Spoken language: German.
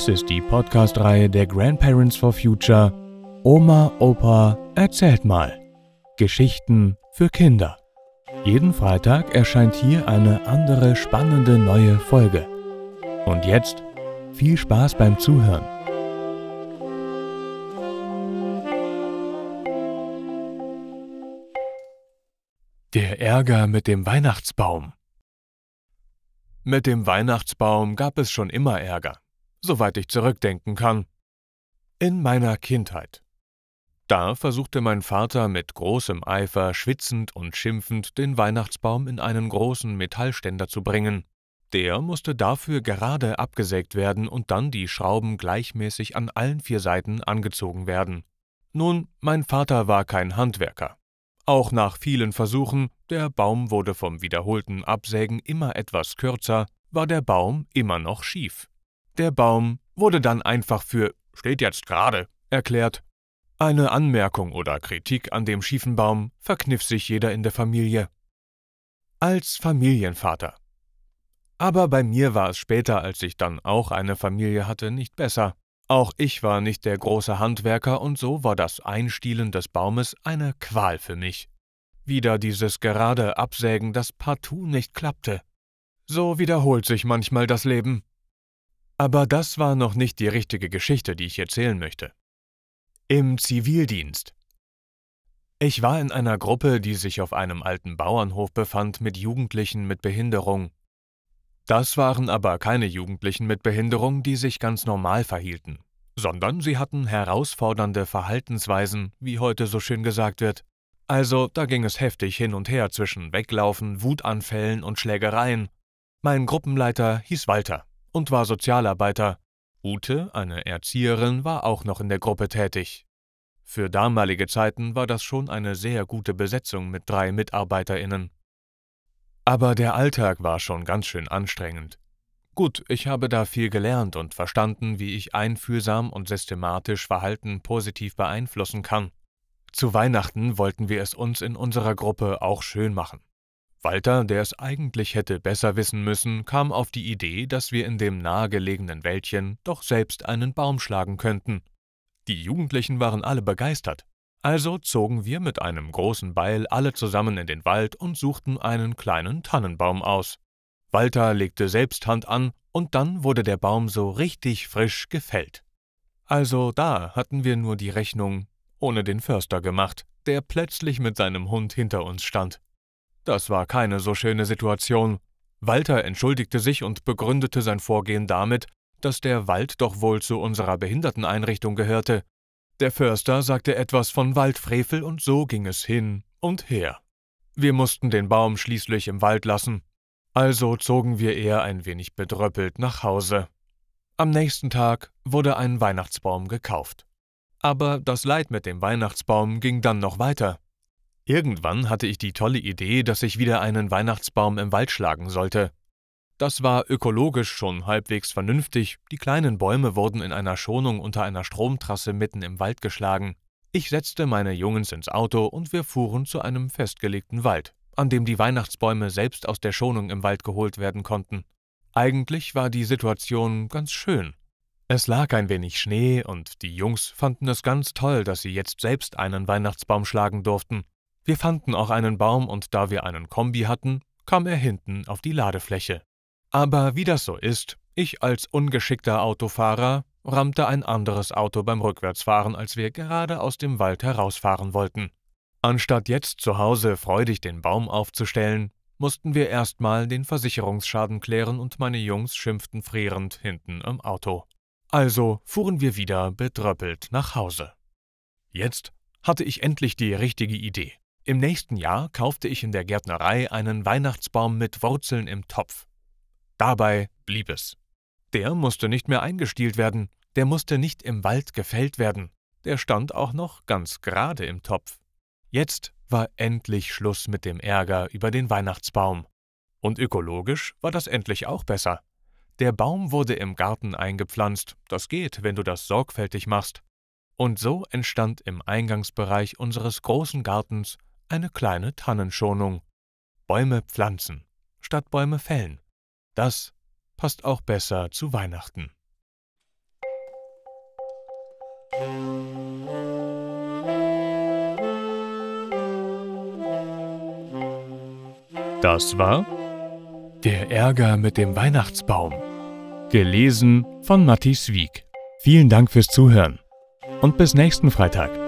Dies ist die Podcast-Reihe der Grandparents for Future Oma, Opa, erzählt mal. Geschichten für Kinder. Jeden Freitag erscheint hier eine andere spannende neue Folge. Und jetzt viel Spaß beim Zuhören. Der Ärger mit dem Weihnachtsbaum. Mit dem Weihnachtsbaum gab es schon immer Ärger, soweit ich zurückdenken kann. In meiner Kindheit. Da versuchte mein Vater mit großem Eifer, schwitzend und schimpfend, den Weihnachtsbaum in einen großen Metallständer zu bringen. Der musste dafür gerade abgesägt werden und dann die Schrauben gleichmäßig an allen vier Seiten angezogen werden. Nun, mein Vater war kein Handwerker. Auch nach vielen Versuchen, der Baum wurde vom wiederholten Absägen immer etwas kürzer, war der Baum immer noch schief. Der Baum wurde dann einfach für steht jetzt gerade erklärt. Eine Anmerkung oder Kritik an dem schiefen Baum verkniff sich jeder in der Familie. Als Familienvater. Aber bei mir war es später, als ich dann auch eine Familie hatte, nicht besser. Auch ich war nicht der große Handwerker und so war das Einstielen des Baumes eine Qual für mich. Wieder dieses gerade Absägen, das partout nicht klappte. So wiederholt sich manchmal das Leben. Aber das war noch nicht die richtige Geschichte, die ich erzählen möchte. Im Zivildienst. Ich war in einer Gruppe, die sich auf einem alten Bauernhof befand mit Jugendlichen mit Behinderung. Das waren aber keine Jugendlichen mit Behinderung, die sich ganz normal verhielten, sondern sie hatten herausfordernde Verhaltensweisen, wie heute so schön gesagt wird. Also da ging es heftig hin und her zwischen Weglaufen, Wutanfällen und Schlägereien. Mein Gruppenleiter hieß Walter und war Sozialarbeiter. Ute, eine Erzieherin, war auch noch in der Gruppe tätig. Für damalige Zeiten war das schon eine sehr gute Besetzung mit drei Mitarbeiterinnen. Aber der Alltag war schon ganz schön anstrengend. Gut, ich habe da viel gelernt und verstanden, wie ich einfühlsam und systematisch Verhalten positiv beeinflussen kann. Zu Weihnachten wollten wir es uns in unserer Gruppe auch schön machen. Walter, der es eigentlich hätte besser wissen müssen, kam auf die Idee, dass wir in dem nahegelegenen Wäldchen doch selbst einen Baum schlagen könnten. Die Jugendlichen waren alle begeistert. Also zogen wir mit einem großen Beil alle zusammen in den Wald und suchten einen kleinen Tannenbaum aus. Walter legte selbst Hand an, und dann wurde der Baum so richtig frisch gefällt. Also da hatten wir nur die Rechnung ohne den Förster gemacht, der plötzlich mit seinem Hund hinter uns stand. Das war keine so schöne Situation. Walter entschuldigte sich und begründete sein Vorgehen damit, dass der Wald doch wohl zu unserer Behinderteneinrichtung gehörte der Förster sagte etwas von Waldfrevel und so ging es hin und her. Wir mussten den Baum schließlich im Wald lassen, also zogen wir eher ein wenig bedröppelt nach Hause. Am nächsten Tag wurde ein Weihnachtsbaum gekauft. Aber das Leid mit dem Weihnachtsbaum ging dann noch weiter. Irgendwann hatte ich die tolle Idee, dass ich wieder einen Weihnachtsbaum im Wald schlagen sollte. Das war ökologisch schon halbwegs vernünftig, die kleinen Bäume wurden in einer Schonung unter einer Stromtrasse mitten im Wald geschlagen. Ich setzte meine Jungens ins Auto und wir fuhren zu einem festgelegten Wald, an dem die Weihnachtsbäume selbst aus der Schonung im Wald geholt werden konnten. Eigentlich war die Situation ganz schön. Es lag ein wenig Schnee und die Jungs fanden es ganz toll, dass sie jetzt selbst einen Weihnachtsbaum schlagen durften. Wir fanden auch einen Baum und da wir einen Kombi hatten, kam er hinten auf die Ladefläche. Aber wie das so ist, ich als ungeschickter Autofahrer rammte ein anderes Auto beim Rückwärtsfahren, als wir gerade aus dem Wald herausfahren wollten. Anstatt jetzt zu Hause freudig den Baum aufzustellen, mussten wir erstmal den Versicherungsschaden klären und meine Jungs schimpften frierend hinten im Auto. Also fuhren wir wieder bedröppelt nach Hause. Jetzt hatte ich endlich die richtige Idee. Im nächsten Jahr kaufte ich in der Gärtnerei einen Weihnachtsbaum mit Wurzeln im Topf. Dabei blieb es. Der musste nicht mehr eingestielt werden, der musste nicht im Wald gefällt werden, der stand auch noch ganz gerade im Topf. Jetzt war endlich Schluss mit dem Ärger über den Weihnachtsbaum. Und ökologisch war das endlich auch besser. Der Baum wurde im Garten eingepflanzt, das geht, wenn du das sorgfältig machst. Und so entstand im Eingangsbereich unseres großen Gartens eine kleine Tannenschonung. Bäume pflanzen statt Bäume fällen. Das passt auch besser zu Weihnachten. Das war Der Ärger mit dem Weihnachtsbaum. Gelesen von Matthias Wieck. Vielen Dank fürs Zuhören und bis nächsten Freitag.